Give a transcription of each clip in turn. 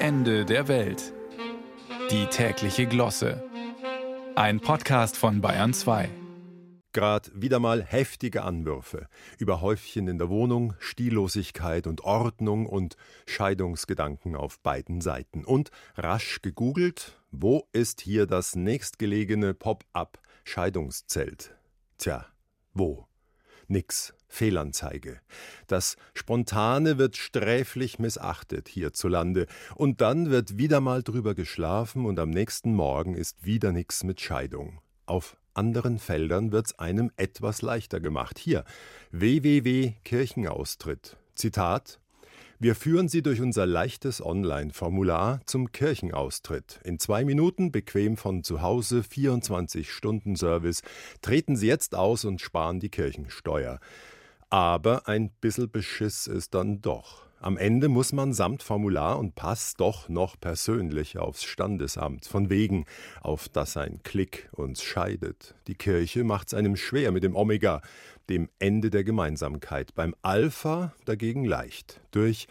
Ende der Welt. Die tägliche Glosse. Ein Podcast von Bayern 2. Grad wieder mal heftige Anwürfe über Häufchen in der Wohnung, Stillosigkeit und Ordnung und Scheidungsgedanken auf beiden Seiten. Und rasch gegoogelt, wo ist hier das nächstgelegene Pop-up Scheidungszelt? Tja, wo? Nix. Fehlanzeige. Das Spontane wird sträflich missachtet hierzulande. Und dann wird wieder mal drüber geschlafen und am nächsten Morgen ist wieder nix mit Scheidung. Auf anderen Feldern wird's einem etwas leichter gemacht. Hier www Kirchenaustritt. Zitat wir führen Sie durch unser leichtes Online-Formular zum Kirchenaustritt. In zwei Minuten, bequem von zu Hause, 24-Stunden-Service. Treten Sie jetzt aus und sparen die Kirchensteuer. Aber ein bissel Beschiss ist dann doch. Am Ende muss man samt Formular und Pass doch noch persönlich aufs Standesamt, von wegen, auf das ein Klick uns scheidet. Die Kirche macht's einem schwer mit dem Omega, dem Ende der Gemeinsamkeit, beim Alpha dagegen leicht, durch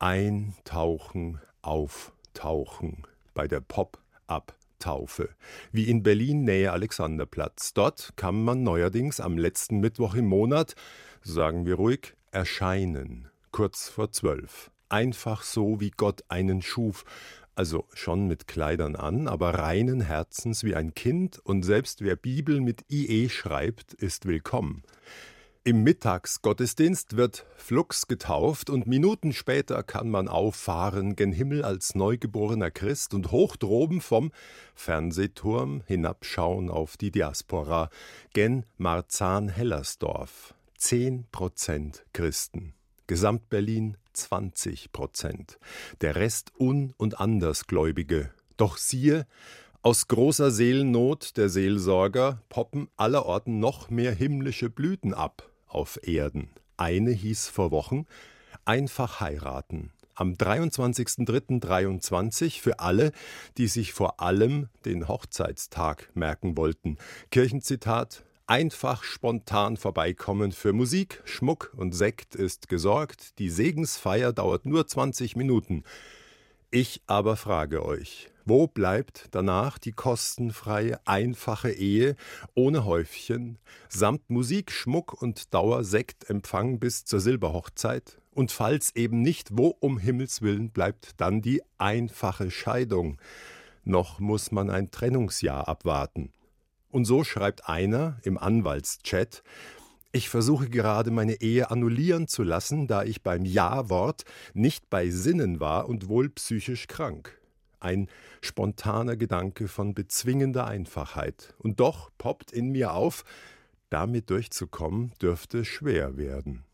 Eintauchen, Auftauchen, bei der Pop-up Taufe, wie in Berlin Nähe Alexanderplatz. Dort kann man neuerdings am letzten Mittwoch im Monat, sagen wir ruhig, erscheinen kurz vor zwölf. Einfach so, wie Gott einen schuf, also schon mit Kleidern an, aber reinen Herzens wie ein Kind, und selbst wer Bibel mit IE schreibt, ist willkommen. Im Mittagsgottesdienst wird flugs getauft und Minuten später kann man auffahren gen Himmel als neugeborener Christ und hoch droben vom Fernsehturm hinabschauen auf die Diaspora gen Marzahn-Hellersdorf. Zehn Prozent Christen. Gesamtberlin 20 Prozent. Der Rest Un- und Andersgläubige. Doch siehe, aus großer Seelennot der Seelsorger poppen allerorten noch mehr himmlische Blüten ab auf Erden. Eine hieß vor Wochen einfach heiraten. Am 23.03.23 für alle, die sich vor allem den Hochzeitstag merken wollten. Kirchenzitat Einfach spontan vorbeikommen für Musik, Schmuck und Sekt ist gesorgt. Die Segensfeier dauert nur 20 Minuten. Ich aber frage euch, wo bleibt danach die kostenfreie, einfache Ehe ohne Häufchen, samt Musik, Schmuck und Dauersektempfang bis zur Silberhochzeit? Und falls eben nicht, wo um Himmels willen bleibt dann die einfache Scheidung? Noch muss man ein Trennungsjahr abwarten. Und so schreibt einer im Anwaltschat, ich versuche gerade meine Ehe annullieren zu lassen, da ich beim Ja-Wort nicht bei Sinnen war und wohl psychisch krank. Ein spontaner Gedanke von bezwingender Einfachheit. Und doch poppt in mir auf, damit durchzukommen dürfte schwer werden.